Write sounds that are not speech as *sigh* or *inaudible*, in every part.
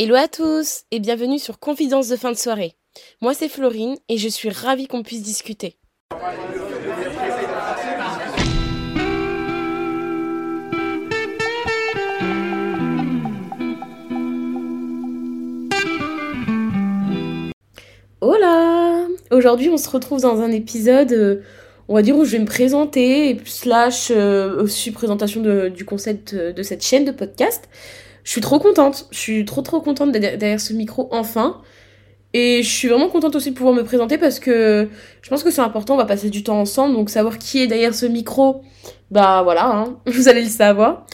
Hello à tous et bienvenue sur Confidence de fin de soirée. Moi c'est Florine et je suis ravie qu'on puisse discuter. Hola Aujourd'hui on se retrouve dans un épisode, euh, on va dire, où je vais me présenter, slash euh, aussi présentation de- du concept euh, de cette chaîne de podcast. Je suis trop contente, je suis trop trop contente derrière ce micro enfin. Et je suis vraiment contente aussi de pouvoir me présenter parce que je pense que c'est important, on va passer du temps ensemble, donc savoir qui est derrière ce micro, bah voilà, hein, *laughs* vous allez le savoir.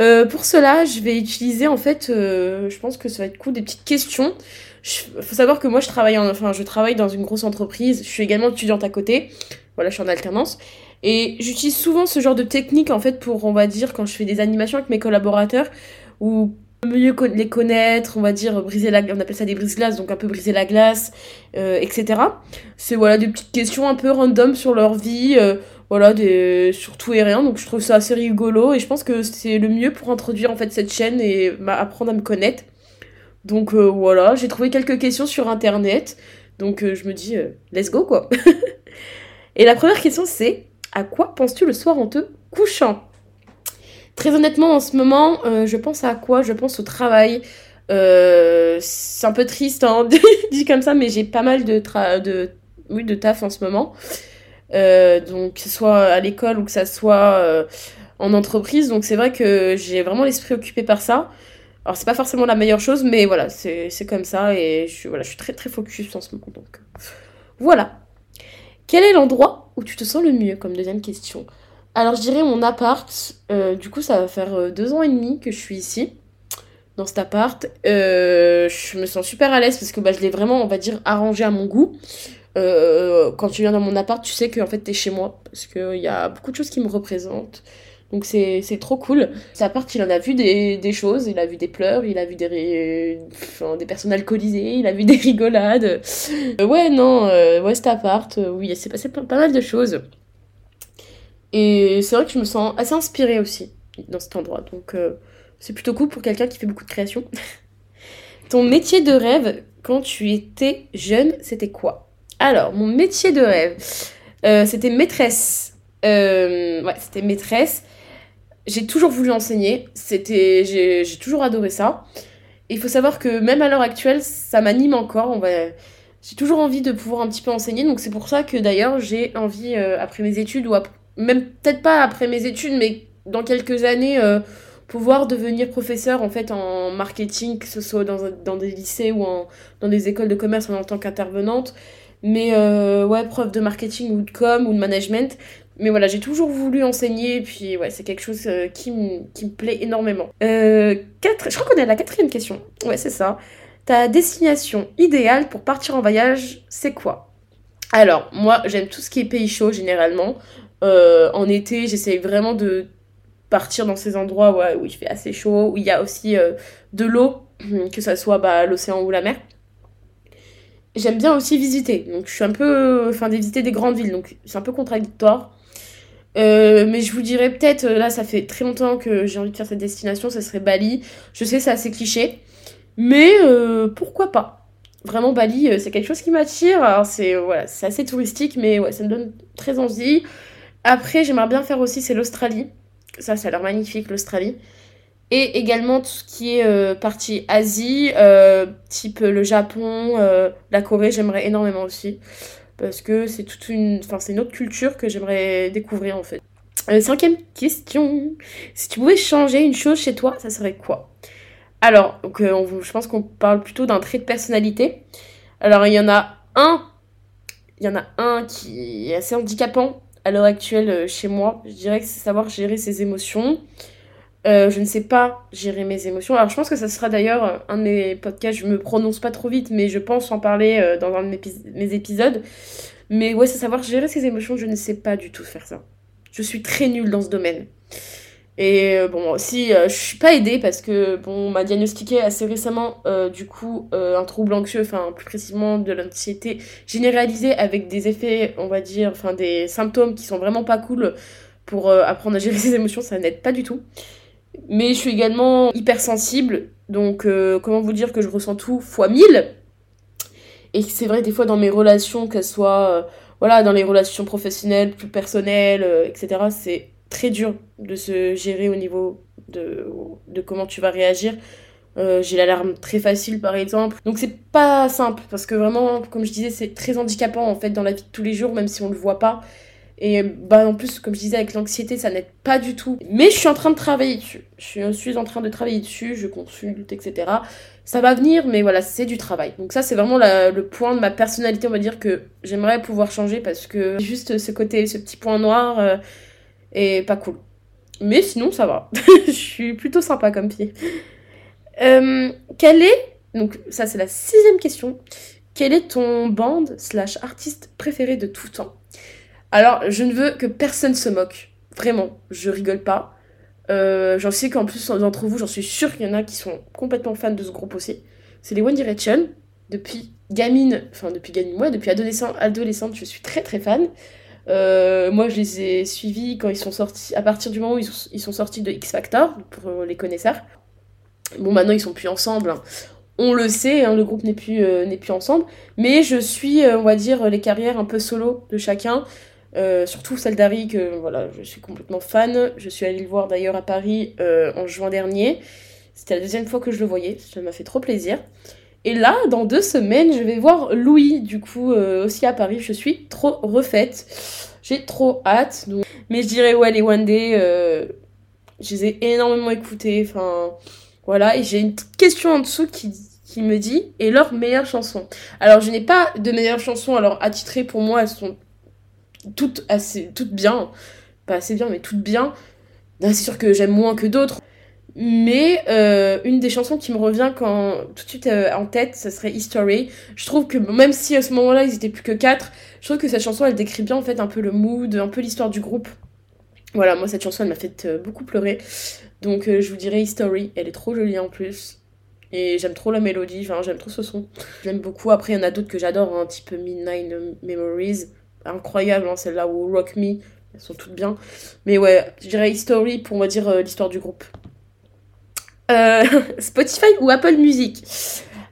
Euh, pour cela, je vais utiliser en fait, euh, je pense que ça va être cool, des petites questions. Il faut savoir que moi je travaille, en, enfin, je travaille dans une grosse entreprise, je suis également étudiante à côté, voilà, je suis en alternance. Et j'utilise souvent ce genre de technique en fait pour, on va dire, quand je fais des animations avec mes collaborateurs, ou mieux les connaître, on va dire briser la, on appelle ça des brise-glaces, donc un peu briser la glace, euh, etc. C'est voilà des petites questions un peu random sur leur vie, euh, voilà des sur tout et rien. Donc je trouve ça assez rigolo et je pense que c'est le mieux pour introduire en fait cette chaîne et bah, apprendre à me connaître. Donc euh, voilà, j'ai trouvé quelques questions sur internet, donc je me dis let's go quoi. *laughs* et la première question c'est à quoi penses-tu le soir en te couchant? Très honnêtement, en ce moment, euh, je pense à quoi? Je pense au travail. Euh, c'est un peu triste, hein, *laughs* dit comme ça, mais j'ai pas mal de, taf en ce moment. Euh, donc, que ce soit à l'école ou que ça soit en entreprise. Donc, c'est vrai que j'ai vraiment l'esprit occupé par ça. Alors, c'est pas forcément la meilleure chose, mais voilà, c'est comme ça et je voilà, je suis très très focus en ce moment. Donc, voilà. Quel est l'endroit où tu te sens le mieux? Comme deuxième question? Alors, je dirais mon appart. Euh, du coup, ça va faire euh, deux ans et demi que je suis ici, dans cet appart. Euh, je me sens super à l'aise parce que bah, je l'ai vraiment, on va dire, arrangé à mon goût. Quand tu viens dans mon appart, tu sais que en fait, t'es chez moi parce qu'il y a beaucoup de choses qui me représentent. Donc, c'est trop cool. Cet appart, il en a vu des, des choses. Il a vu des pleurs, il a vu des, des personnes alcoolisées, il a vu *laughs* des rigolades. Ouais, non, ouais, cet appart, oui, il s'est passé pas, pas mal de choses. Et c'est vrai que je me sens assez inspirée aussi dans cet endroit. Donc euh, c'est plutôt cool pour quelqu'un qui fait beaucoup de création. *laughs* Ton métier de rêve quand tu étais jeune, c'était quoi? Alors, mon métier de rêve, euh, c'était maîtresse. Euh, ouais, c'était maîtresse. J'ai toujours voulu enseigner. C'était, j'ai, j'ai toujours adoré ça. Il faut savoir que même à l'heure actuelle, ça m'anime encore. On va, j'ai toujours envie de pouvoir un petit peu enseigner. Donc c'est pour ça que d'ailleurs j'ai envie, après mes études, ou ap- même peut-être pas après mes études, mais dans quelques années, euh, pouvoir devenir professeur en fait en marketing, que ce soit dans, dans des lycées ou en, dans des écoles de commerce en tant qu'intervenante. Mais euh, ouais, prof de marketing ou de com ou de management. Mais voilà, j'ai toujours voulu enseigner, et puis ouais, c'est quelque chose euh, qui, me- plaît énormément. Je crois qu'on est à la quatrième question. Ouais, c'est ça. Ta destination idéale pour partir en voyage, c'est quoi? Alors, moi, j'aime tout ce qui est pays chaud, généralement. Euh, en été, j'essaye vraiment de partir dans ces endroits où il fait assez chaud, où il y a aussi euh, de l'eau, *clears throat* que ça soit bah, l'océan ou la mer. J'aime bien aussi visiter, donc je suis un peu... Enfin, de visiter des grandes villes, donc c'est un peu contradictoire. Euh, mais je vous dirais peut-être, là ça fait très longtemps que j'ai envie de faire cette destination, ça serait Bali. Je sais, c'est assez cliché, mais pourquoi pas? Vraiment, Bali, c'est quelque chose qui m'attire. Alors, c'est voilà, assez touristique, mais ça me donne très envie. Après, j'aimerais bien faire aussi, c'est l'Australie. Ça, ça a l'air magnifique, l'Australie. Et également tout ce qui est euh, partie Asie, euh, type le Japon, euh, la Corée, j'aimerais énormément aussi. Parce que c'est toute une, enfin, c'est une autre culture que j'aimerais découvrir en fait. Euh, cinquième question. Si tu pouvais changer une chose chez toi, ça serait quoi? Alors, euh, je pense qu'on parle plutôt d'un trait de personnalité. Alors, il y en a un, il y en a un qui est assez handicapant à l'heure actuelle euh, chez moi. Je dirais que c'est savoir gérer ses émotions. Euh, je ne sais pas gérer mes émotions. Alors, je pense que ça sera d'ailleurs euh, un de mes podcasts. Je me prononce pas trop vite, mais je pense en parler dans un de mes, mes épisodes. Mais ouais, c'est savoir gérer ses émotions. Je ne sais pas du tout faire ça. Je suis très nulle dans ce domaine. Et euh, bon, aussi, euh, je suis pas aidée parce que, bon, on m'a diagnostiqué assez récemment, euh, du coup, un trouble anxieux, enfin, plus précisément de l'anxiété généralisée avec des effets, on va dire, enfin, des symptômes qui sont vraiment pas cool pour apprendre à gérer ses émotions, ça n'aide pas du tout. Mais je suis également hypersensible Donc, comment vous dire que je ressens tout fois 1000 Et c'est vrai, des fois, dans mes relations, qu'elles soient, voilà, dans les relations professionnelles, plus personnelles, etc., c'est très dur de se gérer au niveau de, de comment tu vas réagir. j'ai l'alarme très facile par exemple. Donc c'est pas simple parce que vraiment, comme je disais, c'est très handicapant en fait dans la vie de tous les jours, même si on le voit pas. Et bah en plus, comme je disais, avec l'anxiété, ça n'aide pas du tout. Mais je suis en train de travailler dessus. Je suis en train de travailler dessus, je consulte, etc. Ça va venir, mais voilà, c'est du travail. Donc ça, c'est vraiment le point de ma personnalité, on va dire, que j'aimerais pouvoir changer parce que juste ce côté, ce petit point noir euh, est pas cool. Mais sinon, ça va. *laughs* je suis plutôt sympa comme pied. Euh, quel est, donc ça c'est la sixième question, quel est ton band slash artiste préféré de tout temps? Alors, je ne veux que personne se moque. Vraiment, je rigole pas. Euh, j'en sais qu'en plus, d'entre vous, j'en suis sûre qu'il y en a qui sont complètement fans de ce groupe aussi. C'est les One Direction. Depuis gamine, enfin depuis gamine, moi, depuis adolescent, adolescente, je suis très très fan. Euh, moi, je les ai suivis quand ils sont sortis, à partir du moment où ils sont, sortis de X Factor, pour les connaisseurs. Bon, maintenant, ils sont plus ensemble. Hein. On le sait, hein, le groupe n'est plus, euh, plus ensemble. Mais je suis, on va dire, les carrières un peu solo de chacun. Euh, surtout celle d'Harry, que voilà, je suis complètement fan. Je suis allée le voir d'ailleurs à Paris euh, en juin dernier. C'était la deuxième fois que je le voyais, ça m'a fait trop plaisir. Et là, dans deux semaines, je vais voir Louis, du coup, euh, aussi à Paris. Je suis trop refaite. J'ai trop hâte. Mais je dirais, ouais, les One Day, je les ai énormément écoutés. Enfin, voilà. Et j'ai une question en dessous qui, qui me dit, et leur meilleure chanson? Alors, je n'ai pas de meilleure chanson. Alors, attitrées pour moi, elles sont toutes assez toutes bien pas assez bien mais toutes bien c'est sûr que j'aime moins que d'autres mais euh, une des chansons qui me revient quand tout de suite euh, en tête ce serait History je trouve que même si à ce moment-là ils étaient plus que quatre je trouve que cette chanson elle décrit bien en fait un peu le mood un peu l'histoire du groupe voilà moi cette chanson elle m'a fait euh, beaucoup pleurer donc je vous dirais History elle est trop jolie en plus et j'aime trop la mélodie, enfin j'aime trop ce son. J'aime beaucoup. Après, il y en a d'autres que j'adore, un hein, type Midnight Memories incroyable, hein, celle-là ou Rock Me, elles sont toutes bien. Mais ouais, je dirais History pour, on va dire, l'histoire du groupe. Euh, *laughs* Spotify ou Apple Music?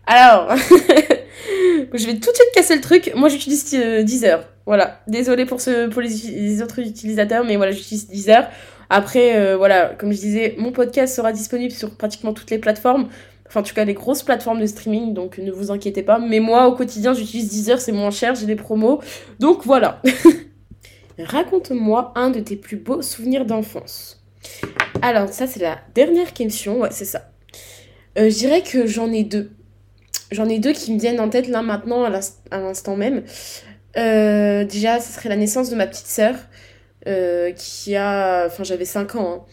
Alors, *laughs* je vais tout de suite casser le truc. Moi, j'utilise euh, Deezer. Voilà. Désolée pour, les, autres utilisateurs, mais voilà, j'utilise Deezer. Après, voilà, comme je disais, mon podcast sera disponible sur pratiquement toutes les plateformes. Enfin, en tout cas, les grosses plateformes de streaming, donc ne vous inquiétez pas. Mais moi, au quotidien, j'utilise Deezer, c'est moins cher, j'ai des promos. Donc voilà. *laughs* Raconte-moi un de tes plus beaux souvenirs d'enfance. Alors, ça, c'est la dernière question. Ouais, c'est ça. Euh, je dirais que j'en ai deux. J'en ai deux qui me viennent en tête là maintenant, à l'instant même. Euh, déjà, ce serait la naissance de ma petite sœur, euh, qui a. Enfin, j'avais 5 ans. Hein.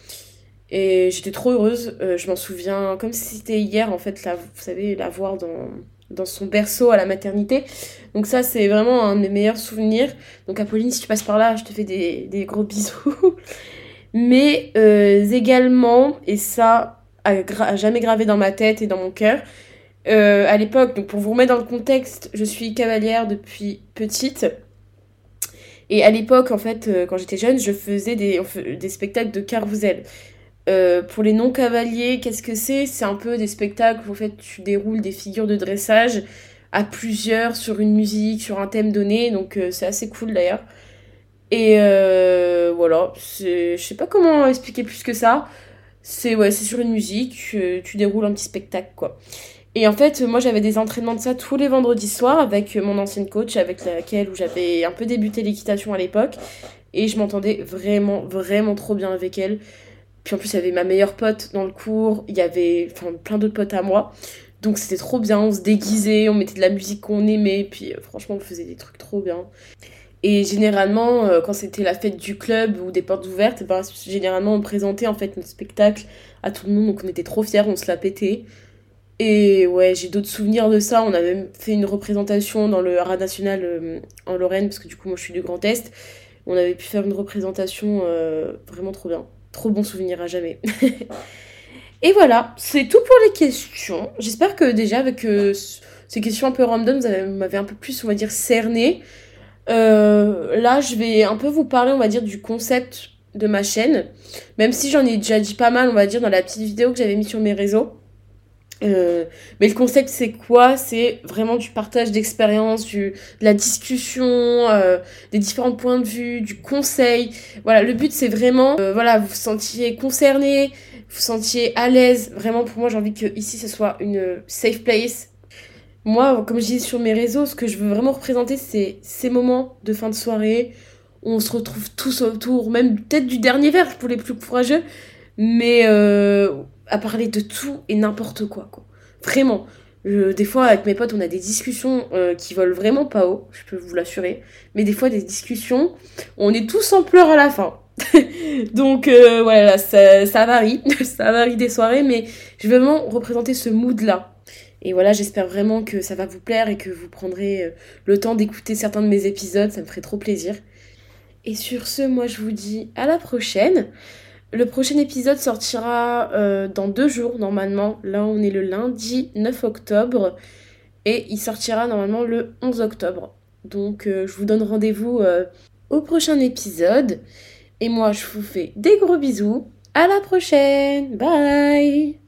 Et j'étais trop heureuse. Je m'en souviens comme si c'était hier, en fait, vous savez, la voir dans, son berceau à la maternité. Donc ça, c'est vraiment un de mes meilleurs souvenirs. Donc Apolline, si tu passes par là, je te fais des gros bisous. *laughs* Mais euh, également, et ça a, jamais gravé dans ma tête et dans mon cœur, euh, à l'époque, donc pour vous remettre dans le contexte, je suis cavalière depuis petite. Et à l'époque, en fait, quand j'étais jeune, je faisais des, des spectacles de carrousel. Euh, pour les non-cavaliers, qu'est-ce que c'est? C'est un peu des spectacles où en fait, tu déroules des figures de dressage à plusieurs sur une musique, sur un thème donné, donc euh, c'est assez cool d'ailleurs. Et euh, voilà, je sais pas comment expliquer plus que ça. C'est ouais, sur une musique, tu, déroules un petit spectacle quoi. Et en fait, moi j'avais des entraînements de ça tous les vendredis soirs avec mon ancienne coach avec laquelle j'avais un peu débuté l'équitation à l'époque et je m'entendais vraiment vraiment trop bien avec elle. Puis en plus, il y avait ma meilleure pote dans le cours, il y avait plein d'autres potes à moi. Donc c'était trop bien, on se déguisait, on mettait de la musique qu'on aimait, puis euh, franchement, on faisait des trucs trop bien. Et généralement, euh, quand c'était la fête du club ou des portes ouvertes, ben, généralement, on présentait en fait notre spectacle à tout le monde, donc on était trop fiers, on se la pétait. Et ouais, j'ai d'autres souvenirs de ça. On a même fait une représentation dans le Haras National euh, en Lorraine, parce que du coup, moi je suis du Grand Est. On avait pu faire une représentation vraiment trop bien trop bon souvenir à jamais. *laughs* Et voilà, c'est tout pour les questions. J'espère que déjà avec euh, ces questions un peu random, vous m'avez un peu plus, on va dire, cerné. Euh, là, je vais un peu vous parler, on va dire, du concept de ma chaîne. Même si j'en ai déjà dit pas mal, on va dire, dans la petite vidéo que j'avais mise sur mes réseaux. Euh, mais le concept c'est quoi? C'est vraiment du partage d'expérience, du de la discussion, euh, des différents points de vue, du conseil. Voilà, le but c'est vraiment, euh, voilà, vous vous sentiez concerné, vous vous sentiez à l'aise. Vraiment pour moi j'ai envie que ici ce soit une safe place. Moi, comme je dis sur mes réseaux, ce que je veux vraiment représenter c'est ces moments de fin de soirée où on se retrouve tous autour, même peut-être du dernier verre pour les plus courageux, mais à parler de tout et n'importe quoi, quoi. Vraiment. des fois, avec mes potes, on a des discussions euh, qui volent vraiment pas haut, je peux vous l'assurer. Mais des fois, des discussions, on est tous en pleurs à la fin. *laughs* Donc euh, voilà, ça varie, *laughs* ça varie des soirées, mais je veux vraiment représenter ce mood-là. Et voilà, j'espère vraiment que ça va vous plaire et que vous prendrez euh, le temps d'écouter certains de mes épisodes, ça me ferait trop plaisir. Et sur ce, moi je vous dis à la prochaine. Le prochain épisode sortira euh, dans deux jours normalement. Là on est le lundi 9 octobre et il sortira normalement le 11 octobre. Donc euh, je vous donne rendez-vous au prochain épisode. Et moi je vous fais des gros bisous. À la prochaine. Bye